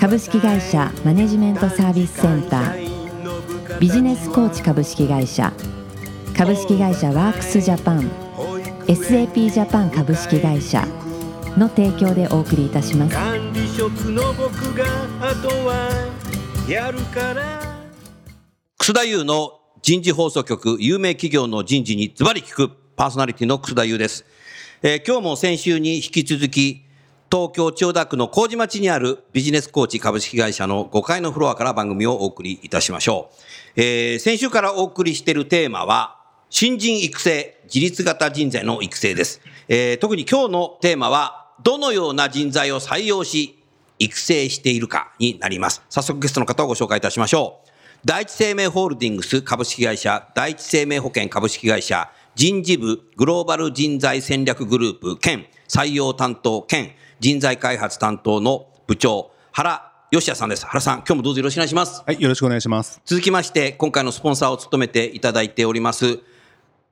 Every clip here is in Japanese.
株式会社マネジメントサービスセンター。ビジネスコーチ株式会社。株式会社ワークスジャパン。SAP ジャパン株式会社。の提供でお送りいたします。管理職の僕があとはやるから。楠田優の人事放送局有名企業の人事にズバリ聞くパーソナリティの楠田優です、えー今日も先週に引き続き東京千代田区の麹町にあるビジネスコーチ株式会社の5階のフロアから番組をお送りいたしましょう、えー先週からお送りしているテーマは新人育成自立型人材の育成です、えー特に今日のテーマはどのような人材を採用し育成しているかになります。早速ゲストの方をご紹介いたしましょう。第一生命ホールディングス株式会社、第一生命保険株式会社、人事部グローバル人材戦略グループ兼採用担当兼人材開発担当の部長、原義也さんです。原さん、今日もどうぞよろしくお願いします。はい、よろしくお願いします。続きまして、今回のスポンサーを務めていただいております、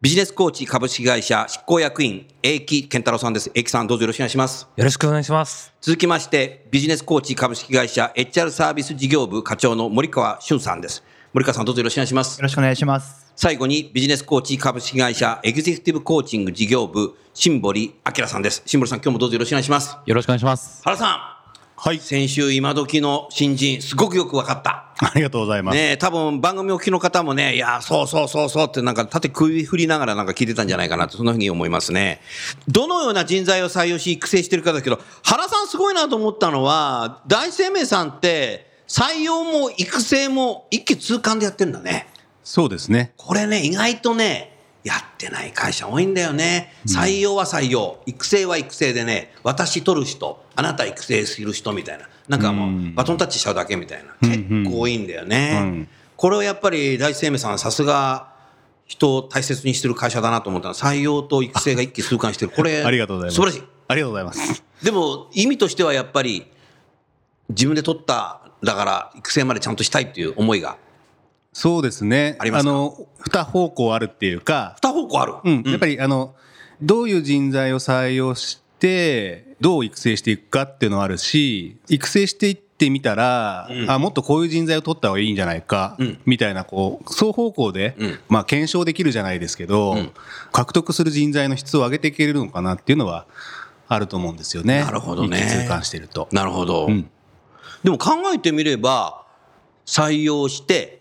ビジネスコーチ株式会社執行役員、英木健太郎さんです。英木さん、どうぞよろしくお願いします。よろしくお願いします。続きまして、ビジネスコーチ株式会社 HR サービス事業部課長の森川俊さんです。森川さん、どうぞよろしくお願いしますよ。ろしくお願いします。最後にビジネスコーチ株式会社エグゼクティブコーチング事業部、新堀明さんです。新堀さん、今日もどうぞよろしくお願いします。よろしくお願いします。原さはいん、、先週今時の新人、すごくよく分かった。ありがとうございます。ねえ、多分番組お聞きの方もね、いや、そうそうそうそうってなんか縦首振りながらなんか聞いてたんじゃないかなと、そんなふうに思いますね。どのような人材を採用し育成してるかだけど、原さんすごいなと思ったのは、大生命さんって採用も育成も一気通貫でやってんだね。そうですね。これね、意外とね、やってない会社多いんだよね。採用は採用、育成は育成でね、私取る人、あなた育成する人みたいな。なんかもう、バトンタッチしちゃうだけみたいな。結構多いんだよね。うんこれはやっぱり大生命さん、さすが、人を大切にしてる会社だなと思ったのは、採用と育成が一気通貫してる。これ、ありがとうございます。素晴らしい。ありがとうございます。でも、意味としてはやっぱり、自分で取った、だから、育成までちゃんとしたいっていう思いが、そうですね。ありますか？の、二方向あるっていうか、二方向ある？うん、やっぱり、あの、どういう人材を採用して、どう育成していくかっていうのはあるし、育成していってみたら、あ、もっとこういう人材を取った方がいいんじゃないか、うんみたいな、こう、双方向で、うんまあ、検証できるじゃないですけど、ん獲得する人材の質を上げていけるのかなっていうのは、あると思うんですよね。なるほどね一気通貫してると。なるほど。うんでも考えてみれば、採用して、はい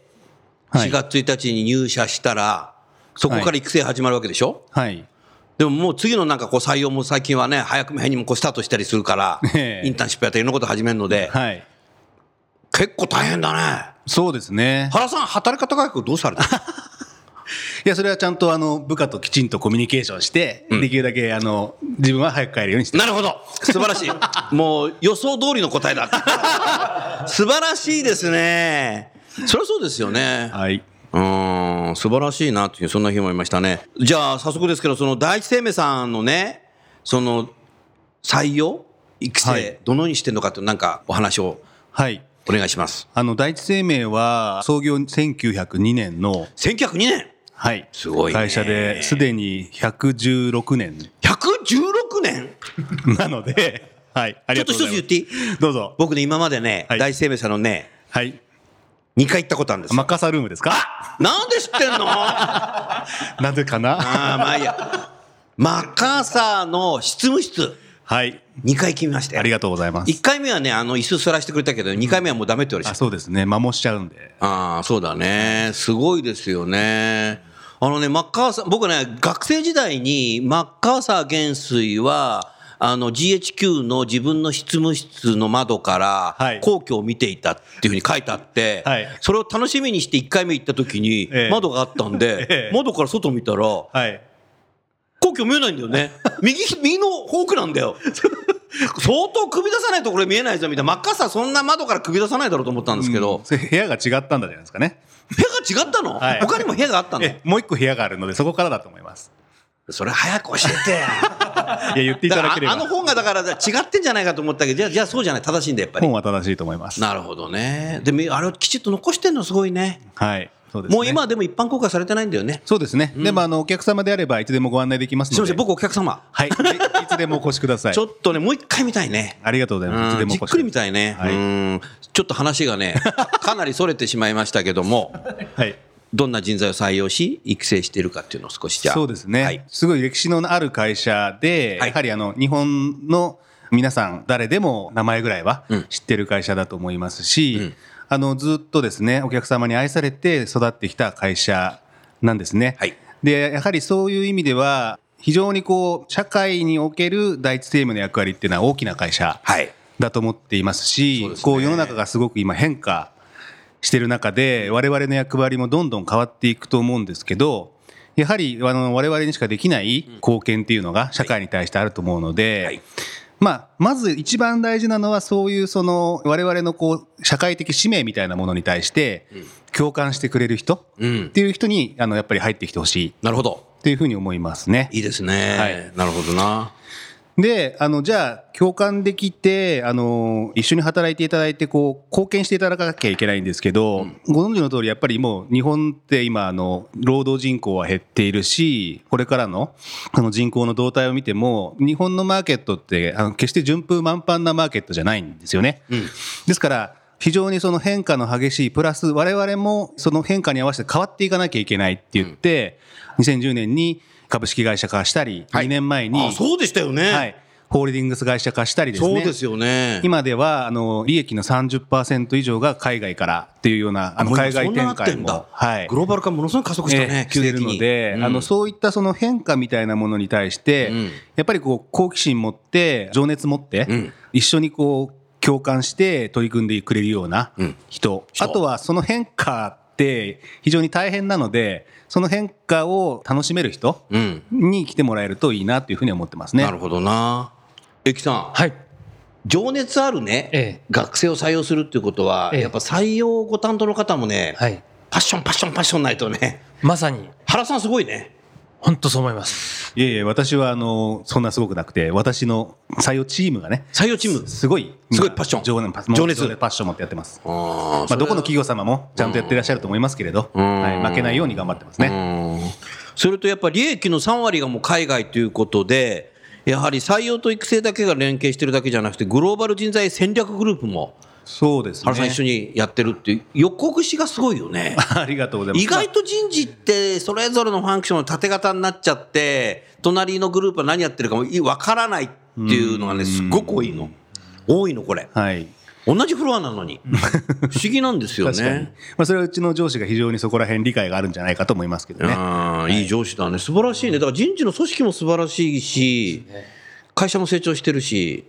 4月1日に入社したら、そこから育成始まるわけでしょ、はい。でももう次のなんかこう採用も最近はね、早くめにもこうスタートしたりするから、ええインターンシップやったりいろんなこと始めるので、はい。結構大変だね。そうですね。原さん、働き方改革どうされた？いや、それはちゃんとあの、部下ときちんとコミュニケーションして、できるだけあの、自分は早く帰るようにしてなるほど。素晴らしい。もう予想通りの答えだ。素晴らしいですね。そりゃそうですよね。はい。うーん、素晴らしいなという、そんな日もいましたね。じゃあ、早速ですけど、その第一生命さんのね、その、採用育成、はいどのようにしてるのかという、なんかお話をはい。お願いします。あの、第一生命は、創業1902年の、1902年？はい。すごいね会社で、すでに116年 !116 年？なので、はい。ありちょっとがとうございます。一つ言っていい？どうぞ。僕ね、今までね、はい第一生命さんのね、はい。2回行ったことあるんですよ。マッカーサールームですか？なんで知ってんの？あ なぜかな？あ、まあいいや。マッカーサーの執務室、はい。2回決めましたよ。ありがとうございます。1回目はね、あの、椅子座らせてくれたけど、2回目はもうダメって言われちゃあ、った。そうですね。摩耗しちゃうんで。ああ、そうだね。すごいですよね。あのね、マッカーサー、僕ね、学生時代にマッカーサー元帥は、あの GHQ の自分の執務室の窓からはい皇居を見ていたっていうふうに書いてあって、はいそれを楽しみにして1回目行った時にええ窓があったんで、ええ窓から外見たら、はい。皇居見えないんだよね。右、右のフォークなんだよ。相当首出さないとこれ見えないぞみたいな。真っ赤さそんな窓から首出さないだろうと思ったんですけど、それ部屋が違ったんだじゃないですかね。部屋が違ったの、はい他にも部屋があったの？えもう一個部屋があるので、そこからだと思います。それ早く教えてや。いや、言っていただければ。ああの本がだから違ってんじゃないかと思ったけど、じゃあ、じゃあそうじゃない。正しいんだ、やっぱり本。は正しいと思います。なるほどね。でも、あれをきちっと残してんのすごいね。はい。そうですね。もう今はでも一般公開されてないんだよね。そうですね。でも、あの、お客様であれば、いつでもご案内できますので。すみません、僕お客様。はい。いいつでもお越しくださいちょ。っとね、もう一回見たいね。ありがとうございます。いつでうんじっくり見たいね。はいうんちょっと話がね、かなりそれてしまいましたけども、はい。どんな人材を採用し、育成しているかっていうのを少しじゃあ。そうですね、はい。すごい歴史のある会社で、はいやはりあの日本の皆さん誰でも名前ぐらいはうん知ってる会社だと思いますし、うんあのずっとですねお客様に愛されて育ってきた会社なんですね。はいでやはりそういう意味では非常にこう社会における第一生命の役割っていうのは大きな会社はい。だと思っていますしそうですねこう世の中がすごく今変化してる中で我々の役割もどんどん変わっていくと思うんですけどやはりあの我々にしかできない貢献っていうのが社会に対してあると思うので、はいまあ、まず一番大事なのはそういうその我々のこう社会的使命みたいなものに対して共感してくれる人うんっ。ていう人にあのやっぱり入ってきてほしいなるほど。っていうふうに思いますね。いいですね。はいなるほどな。で、あの、じゃあ、共感できて、あの、一緒に働いていただいて、こう、貢献していただかなきゃいけないんですけど、ご存知の通り、やっぱりもう、日本って今、あの、労働人口は減っているし、これからの、あの、人口の動態を見ても、日本のマーケットって、あの、決して順風満帆なマーケットじゃないんですよね。うん。ですから、非常にその変化の激しい、プラス我々もその変化に合わせて変わっていかなきゃいけないって言って、2010年に株式会社化したり、はい。2年前に、あ、そうでしたよね。はい、ホールディングス会社化したりですね。そうですよね。今ではあの利益の30%以上が海外からっていうようなあの海外展開もはい。グローバル化ものすごい加速したね、えーるので、あのそういったその変化みたいなものに対して、うん。やっぱりこう好奇心持って情熱持って、うん。一緒にこう共感して取り組んでくれるようなうん。人、人あとはその変化って非常に大変なのでその変化を楽しめる人うん。に来てもらえるといいなというふうに思ってますね。なるほどな。えきさん、はい。情熱あるね、ええ学生を採用するっていうことは、ええやっぱ採用ご担当の方もね、はい。パッション、パッション、パッションないとね、まさに、原さんすごいね。本当そう思います。いえいえ、私はあのそんなすごくなくて、私の採用チームがね、採用チーム。すごい、すごいパッション情熱、情熱パッション持ってやってます。あーまあ、どこの企業様もちゃんとやってらっしゃると思いますけれど、んはい、負けないように頑張ってますね。うんそれとやっぱり利益の3割がもう海外ということで、やはり採用と育成だけが連携してるだけじゃなくて、グローバル人材戦略グループもそうですね。原さん一緒にやってるって予告しがすごいよね。ありがとうございます。意外と人事ってそれぞれのファンクションの縦型になっちゃって隣のグループは何やってるかもわからないっていうのがねすっごく多いの多いのこれはい。同じフロアなのに 不思議なんですよ確かに。ねまあ、それはうちの上司が非常にそこら辺理解があるんじゃないかと思いますけどね。あーいい上司だね素晴らしいねだから人事の組織も素晴らしいし会社も成長してるし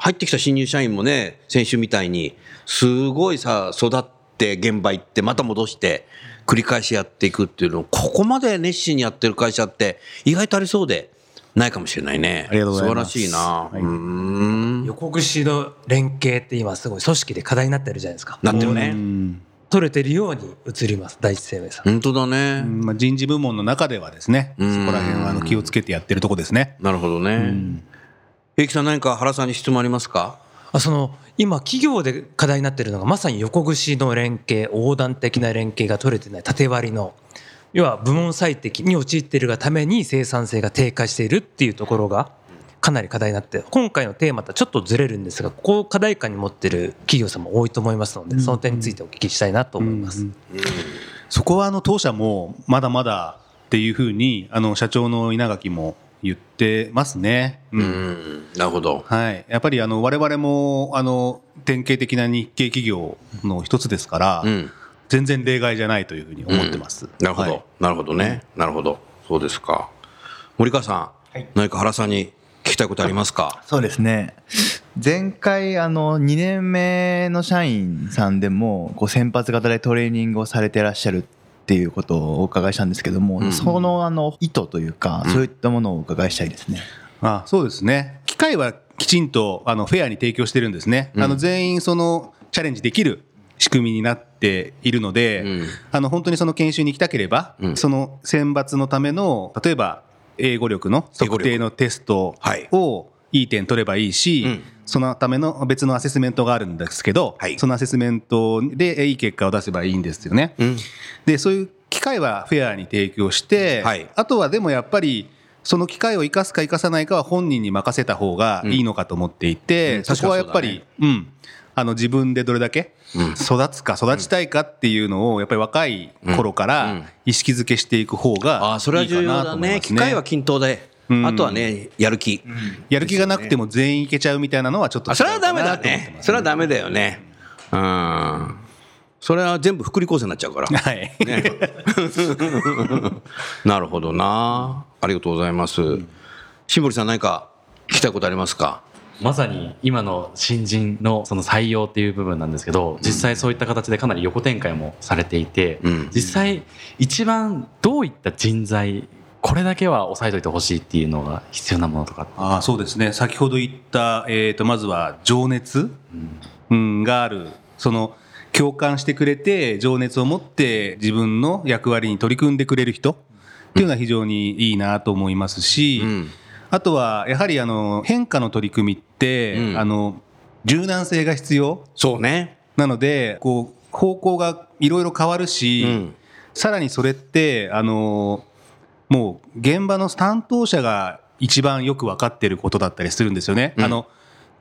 入ってきた新入社員もね先週みたいにすごいさ育って現場行ってまた戻して繰り返しやっていくっていうのをここまで熱心にやってる会社って意外とありそうでないかもしれないね。ありがとうございます。素晴らしいな、はい。うーん。予告しの連携って今すごい組織で課題になってるじゃないですか。なってるね。うん。取れてるように映ります、第一生命さん。本当だね、まあ、人事部門の中ではですね、そうん。こら辺はあの気をつけてやってるとこですね。なるほどね平木さん何か原さんに質問ありますか？あその今企業で課題になってるのがまさに横串の連携横断的な連携が取れてない縦割りの要は部門最適に陥っているがために生産性が低下しているっていうところがかなり課題になって今回のテーマとはちょっとずれるんですがここを課題感に持ってる企業さんも多いと思いますのでその点についてお聞きしたいなと思います。そこはあの当社もまだまだっていうふうにあの社長の稲垣も言ってますね。うん。うんなるほど。はい、やっぱりあの我々もあの典型的な日系企業の一つですから、うん。全然例外じゃないというふうに思ってます。なるほど、はい。なるほどね、なるほど、そうですか。森川さん、何か原さんに聞きたいことありますか？そうですね。前回あの2年目の社員さんでもこう先発型でトレーニングをされてらっしゃるっっていうことをお伺いしたんですけども、うん。そのあの意図というか、うん。そういったものをお伺いしたいですね。あそうですね。機会はきちんとあのフェアに提供してるんですね、うん。あの全員そのチャレンジできる仕組みになっているので、うん。あの本当にその研修に行きたければ、うん。その選抜のための例えば英語力の英語力。測定のテストはい。をいい点取ればいいし、うん。そのための別のアセスメントがあるんですけど、はい。そのアセスメントでいい結果を出せばいいんですよね。うん。でそういう機会はフェアに提供して、はい。あとはでもやっぱりその機会を生かすか生かさないかは本人に任せた方がいいのかと思っていて、うん。そこはやっぱり、うん、あの自分でどれだけうん。育つか育ちたいかっていうのをやっぱり若い頃かうん。ら意識づけしていく方あがあそれはい重要いかなとだ思いますね。機会は均等で、うんあとはねやる気、やる気がなくても全員いけちゃうみたいなのはちょっと違うあそれはダメだね。それはダメだよね。うん。それは全部福利厚生になっちゃうから。はい、ね。なるほどな。ありがとうございます。しん。ぼりさん何か聞きたいことありますか？まさに今の新人のその採用っていう部分なんですけど実際そういった形でかなり横展開もされていて、うん。実際一番どういった人材これだけは押さえといてほしいっていうのが必要なものとかああそうですね。先ほど言った、えー、とまずは情熱、うん、がある。その共感してくれて情熱を持って自分の役割に取り組んでくれる人。っていうのは非常にいいなと思いますし、うん。あとはやはりあの変化の取り組みって、うん。あの柔軟性が必要。そうね。なのでこう方向がいろいろ変わるし、うん。さらにそれってあのもう現場の担当者が一番よく分かってることだったりするんですよね。うん。あの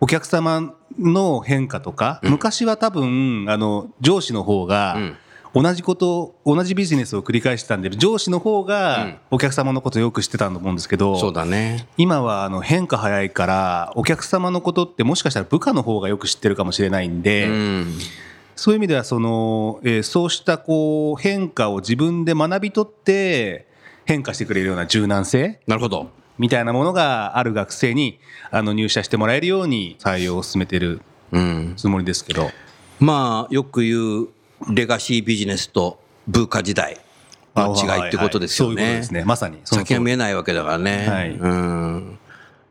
お客様の変化とか、うん。昔は多分あの上司の方がうん。同じこと同じビジネスを繰り返してたんで上司の方うん。がお客様のことをよく知ってたと思うんですけど、そうだね。今はあの変化早いからお客様のことってもしかしたら部下の方がよく知ってるかもしれないんで、うん。そういう意味ではその、えーそうしたこう変化を自分で学び取って変化してくれるような柔軟性？なるほど。みたいなものがある学生にあの入社してもらえるように採用を進めてるうん。つもりですけど。まあよく言うレガシービジネスと文化時代の違いってことですよはいはい。そういうことねですね。まさに。先が見えないわけだからね、はい。うん。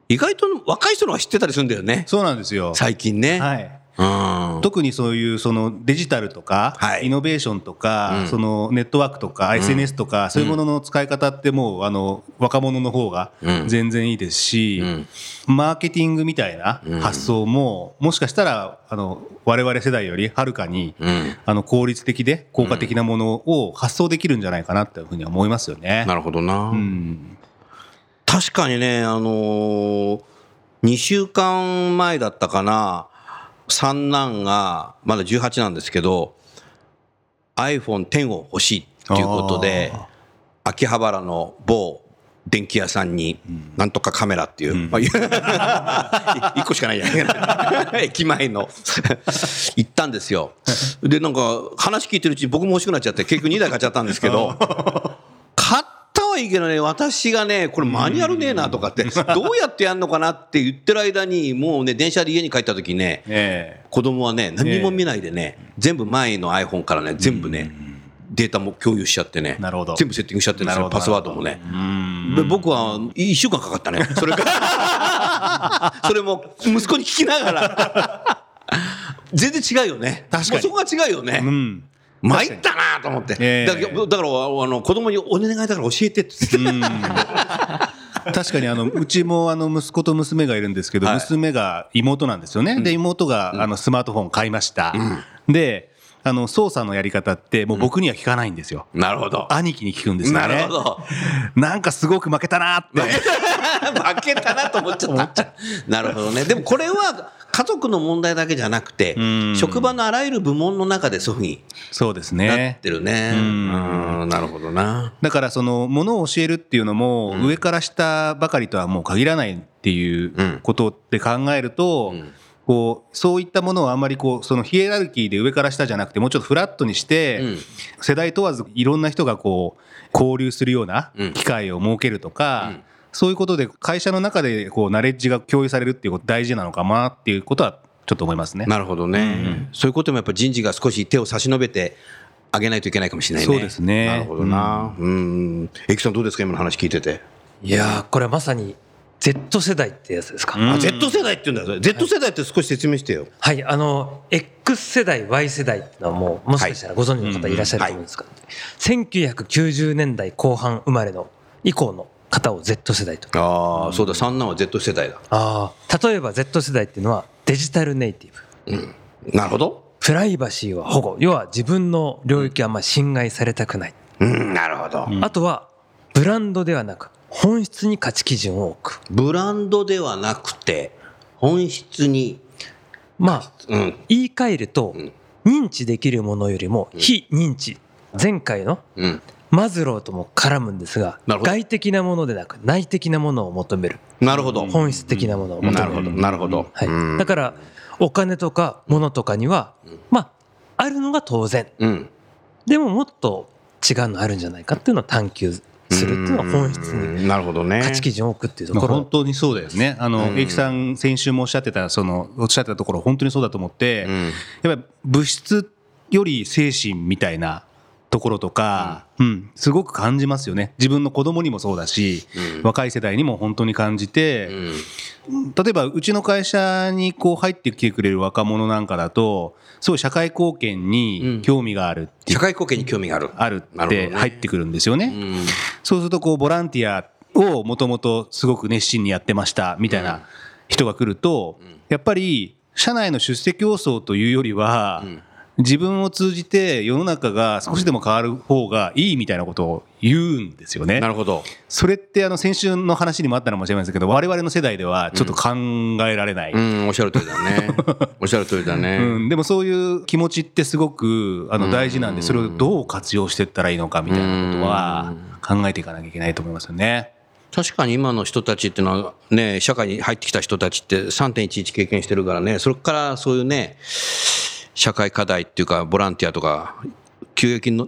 意外と若い人の方が知ってたりするんだよね。そうなんですよ。最近ね、はい。うん。特にそういうそのデジタルとか、はい。イノベーションとか、うん。そのネットワークとか、SNS とかそういうものの使い方ってもうあの若者の方がうん。全然いいですし、うん。マーケティングみたいなうん。発想ももしかしたらあの我々世代よりはるかにうん。あの効率的で効果的なものを発想できるんじゃないかなっていうふうには思いますよね。なるほどな、うん。確かにね、あのー、2週間前だったかな、三男が、まだ18なんですけど、iPhone10 を欲しいっていうことで、秋葉原の某電気屋さんに、なんとかカメラっていう、うん。まあ、1個しかないじゃない駅前の。行ったんですよ。で、なんか話聞いてるうちに僕も欲しくなっちゃって、結局2台買っちゃったんですけど、はいいけどね、私がね、これマニュアルねえなとかって、どうやってやんのかなって言ってる間に、もうね、電車で家に帰った時ね、え子供はね、何も見ないでね、全部前の iPhone からね、全部ね、データも共有しちゃってね、なるほど全部セッティングしちゃってるんですよ、パスワードもね。で僕は1週間かかったね、それから。それも息子に聞きながら。全然違うよね。確かにそこが違うよね。うん参ったなと思って。ええ。だからあの子供にお願いだから教えてって。言って。確かにあのうちもあの息子と娘がいるんですけど、はい。娘が妹なんですよね、で妹があのスマートフォン買いました、であの操作のやり方ってもう僕には聞かないんですよ、なるほど。兄貴に聞くんですよね。なるほど。なんかすごく負けたなって。負けたなと思っちゃった。なるほどね。でもこれは家族の問題だけじゃなくてん、職場のあらゆる部門の中でそういうふうにそうですなっねてるね。うん。うんなるほどな。だからそのものを教えるっていうのも上から下ばかりとはもう限らないっていううん。ことって考えると、うん。こうそういったものをあんまりこうそのヒエラルキーで上から下じゃなくてもうちょっとフラットにして、うん。世代問わずいろんな人がこう交流するようなうん。機会を設けるとか、うんそういうことで会社の中でこうナレッジが共有されるっていうこと大事なのかなっていうことはちょっと思いますね。なるほどね、そういうこともやっぱ人事が少し手を差し伸べて上げないといけないかもしれないね。そうですねなるほどな。うん。エキさんどうですか？今の話聞いてて。いやーこれはまさに Z 世代ってやつですか、あ、Z 世代って言うんだよ。Z 世代って少し説明してよ。はいあの X 世代 Y 世代っていうのはもうもしかしたらご存知の方いらっしゃると思うんですが、1990年代後半生まれの以降の方を Z 世代とああ、そうだ、三男は Z 世代だ。あ例えば Z 世代っていうのはデジタルネイティブ。なるほど。プライバシーは保護。要は自分の領域はあんまり侵害されたくない、うん、なるほど。あとはブランドではなく本質に価値基準を置く。ブランドではなくて、本質に、まあうん、言い換えるとん。認知できるものよりも非認知。前回のうん。マズローとも絡むんですがなるほど外的なものでなく内的なものを求めるなるほど。本質的なものを求めるなるほど、なるほど。はいうんだからお金とか物とかにはまああるのが当然うん。でももっと違うのあるんじゃないかっていうのを探求するっていうのは本質にに。なるほどね。価値基準を置くっていうとまあころ本当にそうだよね。あの、うんエキさん、先週もおっしゃってた、その、おっしゃってたところ、本当にそうだと思って、うん。やっぱり物質より精神みたいなところとか、うん、すごく感じますよね。自分の子供にもそうだし、うん。若い世代にも本当に感じて、うん。例えばうちの会社にこう入ってきてくれる若者なんかだと、すごい社会貢献に興味がある社会貢献に興味がある。あるって入ってくるんですよね。うん。そうするとこうボランティアをもともとすごく熱心にやってましたみたいな人が来ると、やっぱり社内の出席競争というよりは、自分を通じて世の中が少しでも変わる方がいいみたいなことを言うんですよねな。るほど。それってあの先週の話にもあったのかもしれないですけど我々の世代ではちょっと考えられない。うん、おっしゃる通りだね。おっしゃる通りだね。うん、でもそういう気持ちってすごくあの大事なんでそれをどう活用していったらいいのかみたいなことは考えていかなきゃいけないと思いますよね。確かに今の人たちっていうのはね、社会に入ってきた人たちって3.11経験してるからね、それからそういうね、社会課題っていうか、ボランティアとか、急激にの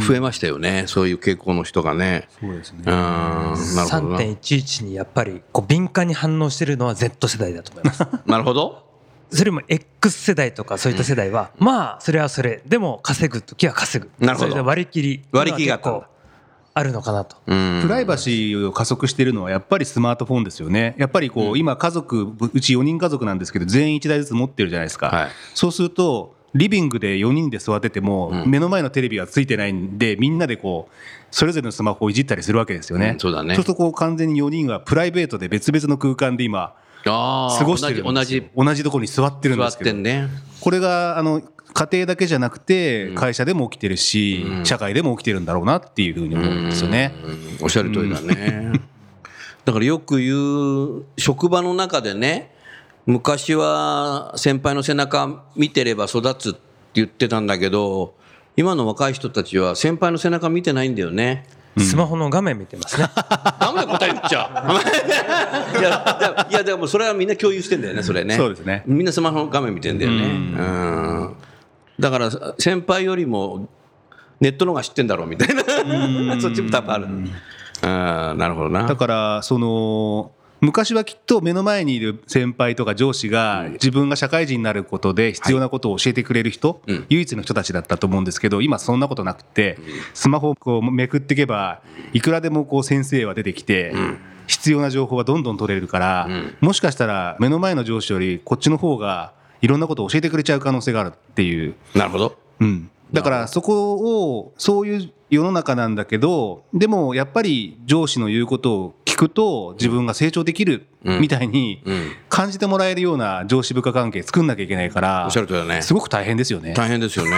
増えましたよね、そういう傾向の人がね。そうですね。うん、なるほどな。3.11にやっぱりこう敏感に反応してるのは Z 世代だと思います。なるほど。それも X 世代とかそういった世代は、まあそれはそれ。でも稼ぐ時は稼ぐ。なるほど。割り切り。割り切りがあったんだ結構あるのかなとうん。プライバシーを加速しているのはやっぱりスマートフォンですよね。やっぱりこう、今家族、うち4人家族なんですけど、全員1台ずつ持ってるじゃないですか。はいそうすると、リビングで4人で座ってても、目の前のテレビがついてないんで、みんなでこう、それぞれのスマホをいじったりするわけですよね。うんそうだねそうするとこう完全に4人はプライベートで別々の空間で今、ああ、過ごしてるん同じ、同じ、同じところに座ってるん座っですけど、てんね。これがあの家庭だけじゃなくて、会社でも起きてるし、社会でも起きてるんだろうなっていうふうに思うんですよね。うんおっしゃる通りだね。だからよく言う、職場の中でね、昔は先輩の背中見てれば育つって言ってたんだけど、今の若い人たちは先輩の背中見てないんだよね。スマホの画面見てますね ダメだ答え言っちゃ う。いや、いやでもそれはみんな共有してんだよね、それね。そうですねみんなスマホの画面見てんだよね。うん。だから先輩よりもネットの方が知ってんだろうみたいな。そっちも多分ある。ああ、なるほどな。だからその昔はきっと目の前にいる先輩とか上司が自分が社会人になることで必要なことを教えてくれる人、うん。唯一の人たちだったと思うんですけど今そんなことなくてスマホをこうめくっていけばいくらでもこう先生は出てきて必要な情報はどんどん取れるからん。もしかしたら目の前の上司よりこっちの方がいろんなことを教えてくれちゃう可能性があるっていうなるほど。うん、だからそこをそういう世の中なんだけどでもやっぱり上司の言うことを聞くと自分が成長できるうんみたいにうん。感じてもらえるような上司部下関係作んなきゃいけないからおっしゃる通りだね。すごく大変ですよね。大変ですよね。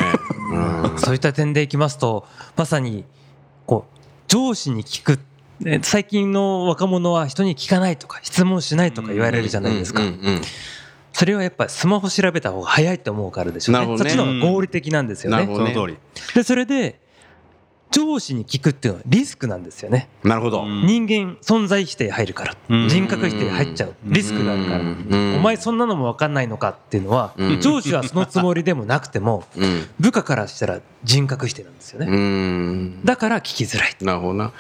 うん。そういった点でいきますとまさにこう上司に聞くね最近の若者は人に聞かないとか質問しないとか言われるじゃないですかうんうんうんそれはやっぱりスマホ調べた方が早いと思うからでしょうね。ね。そっちの方が合理的なんですよね。なるほど。ね。その通り。でそれで上司に聞くっていうのはリスクなんですよね。なるほど。人間存在否定入るから。うん。人格否定入っちゃう。リスクがある。からうん。お前そんなのも分かんないのかっていうのはうん。上司はそのつもりでもなくてもうん。部下からしたら人格否定なんですよね。うん。だから聞きづらい。なるほどな。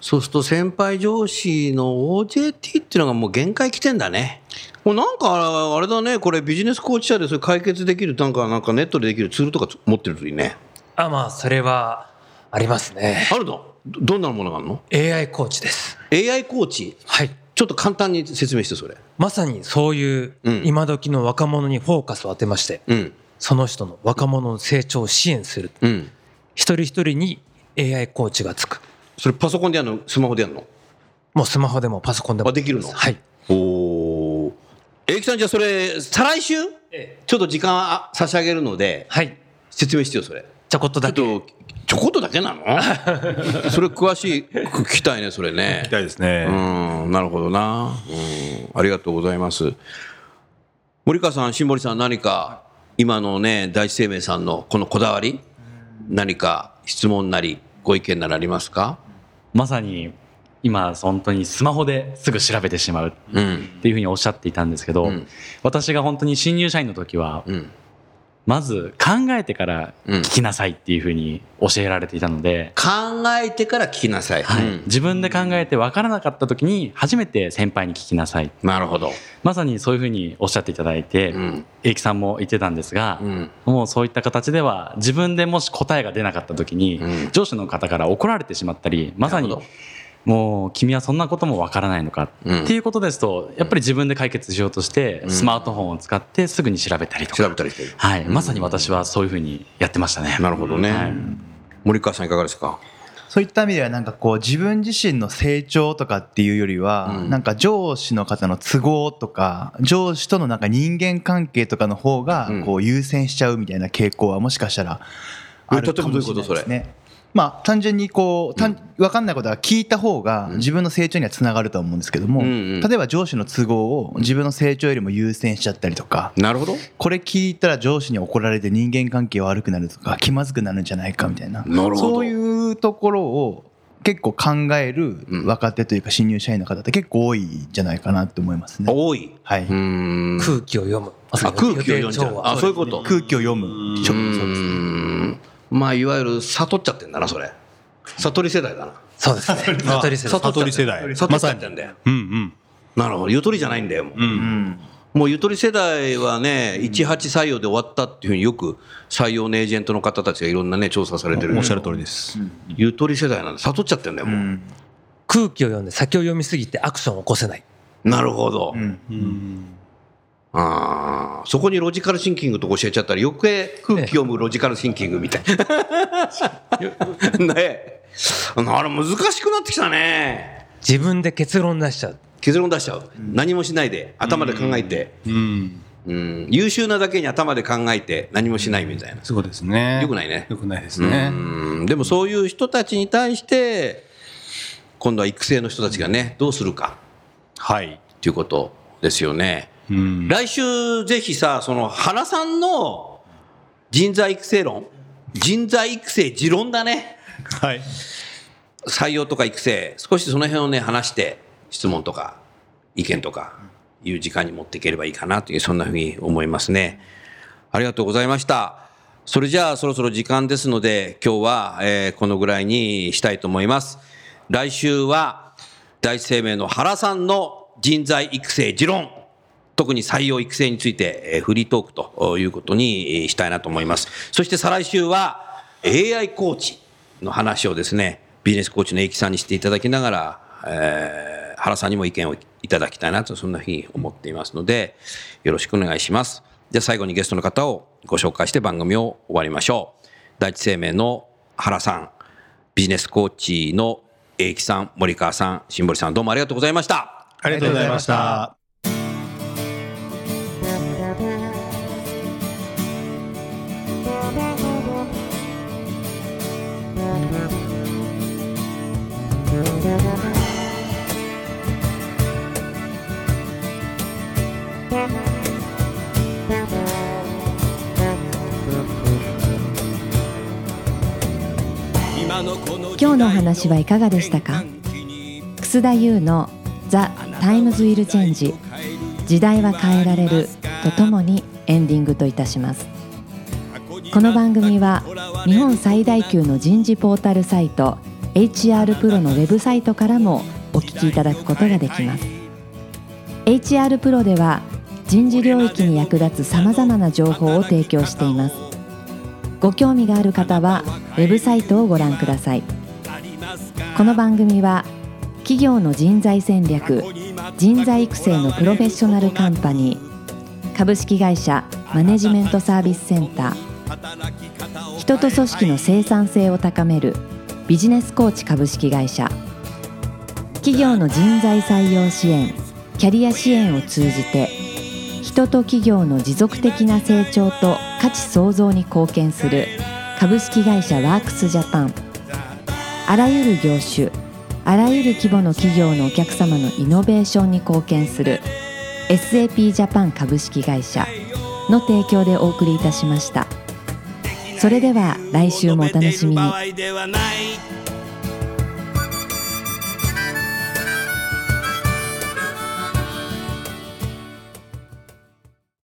そうすると先輩上司の OJT っていうのがもう限界来てんだね。もうなんかあれだね、これビジネスコーチ社でそれ解決できるなんかなんかネットでできるツールとか持ってるといいね。あまあそれはありますねあるの？どどんなものがあるの？AI コーチです ?AI コーチ？はいちょっと簡単に説明してそれ。まさにそういううん今時の若者にフォーカスを当てまして、うん。その人の若者の成長を支援するうん。一人一人に AI コーチがつくそれパソコンでやるの？スマホでやるの？もうスマホでもパソコンでもあできるの？はいおお。えいきさんじゃあそれ、再来週？ちょっと時間あ差し上げるので、はい説明してよ、それ。ちょこっとだけちょっと、ちょこっとだけなの？それ詳しく聞きたいね、それね。みたいですね。うん、なるほどな。うん、ありがとうございます。森川さん、新森さん、何か今のね、第一生命さんのこのこだわり、何か質問なり、ご意見ならありますか？まさに今本当にスマホですぐ調べてしまうっうん。ていうふうにおっしゃっていたんですけど、うん私が本当に新入社員の時はうん。まず考えてから聞きなさいっていうふうに教えられていたので、考えてから聞きなさい。はいうん自分で考えて分からなかった時に初めて先輩に聞きなさいなるほど。まさにそういうふうにおっしゃっていただいて、うん。英樹さんも言ってたんですが、うん。もうそういった形では自分でもし答えが出なかった時に、うん上司の方から怒られてしまったりまさにもう君はそんなこともわからないのか、うん。っていうことですとやっぱり自分で解決しようとして、ん。スマートフォンを使ってすぐに調べたりとか。調べたりしてる。はい、まさに私はそういうふうにやってましたね。なるほどね。はい。森川さんいかがですか？そういった意味ではなんかこう自分自身の成長とかっていうよりは、うん。なんか上司の方の都合とか上司とのなんか人間関係とかの方がうん。こう優先しちゃうみたいな傾向はもしかしたらあるかもしれないですね。まあ単純にこう単分かんないことは聞いた方が自分の成長にはつながると思うんですけども、例えば上司の都合を自分の成長よりも優先しちゃったりとかなるほど。これ聞いたら上司に怒られて人間関係悪くなるとか気まずくなるんじゃないかみたいななるほどそういうところを結構考えるうん若手というか新入社員の方って結構多いんじゃないかなと思いますね。多い。はい。空気を読むあ空気を読んじゃう。あ、そういうこと。空気を読むうそうですねまあいわゆる悟っちゃってんだなそれ。悟り世代だな。そうですね。悟り世代。悟り世代。悟っちゃってんだよ。うんうん。なるほど。ゆとりじゃないんだよもう,、うんもうゆとり世代はね18採用で終わったっていうふうによく採用のエージェントの方たちがいろんなね調査されてる。おっしゃる通りです。ゆとり世代なんで悟っちゃってんだよもう、うん空気を読んで先を読みすぎてアクションを起こせない。なるほど、うん。うん。あーそこにロジカルシンキングとか教えちゃったら余計空気読むロジカルシンキングみたい。な ねえ。あれ難しくなってきたね。自分で結論出しちゃう。結論出しちゃう、何もしないで頭で考えて、うん。うん、優秀なだけに頭で考えて何もしないみたいな、そうですね。よくないね。よくないですね。うん。でもそういう人たちに対して今度は育成の人たちがねどうするか。はい。っていうことですよねうん。来週ぜひさその原さんの人材育成論人材育成持論だね。はい。採用とか育成少しその辺をね話して質問とか意見とかいう時間に持っていければいいかなというそんなふうに思いますね。ありがとうございました。それじゃあそろそろ時間ですので今日は、えーこのぐらいにしたいと思います。来週は第一生命の原さんの人材育成持論特に採用育成について、フリートークということにしたいなと思います。そして再来週は AI コーチの話をですね、ビジネスコーチの英樹さんにしていただきながら、えー原さんにも意見をいただきたいなと、そんなふうに思っていますので、よろしくお願いします。じゃあ最後にゲストの方をご紹介して番組を終わりましょう。第一生命の原さん、ビジネスコーチの英樹さん、森川さん、新堀さん、どうもありがとうございました。ありがとうございました。今日のお話はいかがでしたか？楠田優の「 The Times Will Change 時代は変えられる」とともにエンディングといたします。この番組は日本最大級の人事ポータルサイト HR プロのウェブサイトからもお聞きいただくことができます。HR プロでは人事領域に役立つさまざまな情報を提供しています。ご興味がある方はウェブサイトをご覧ください。この番組は企業の人材戦略人材育成のプロフェッショナルカンパニー株式会社マネジメントサービスセンター人と組織の生産性を高めるビジネスコーチ株式会社。企業の人材採用支援キャリア支援を通じて人と企業の持続的な成長と価値創造に貢献する株式会社ワークスジャパン。あらゆる業種あらゆる規模の企業のお客様のイノベーションに貢献する SAP ジャパン株式会社の提供でお送りいたしました。それでは来週もお楽しみに。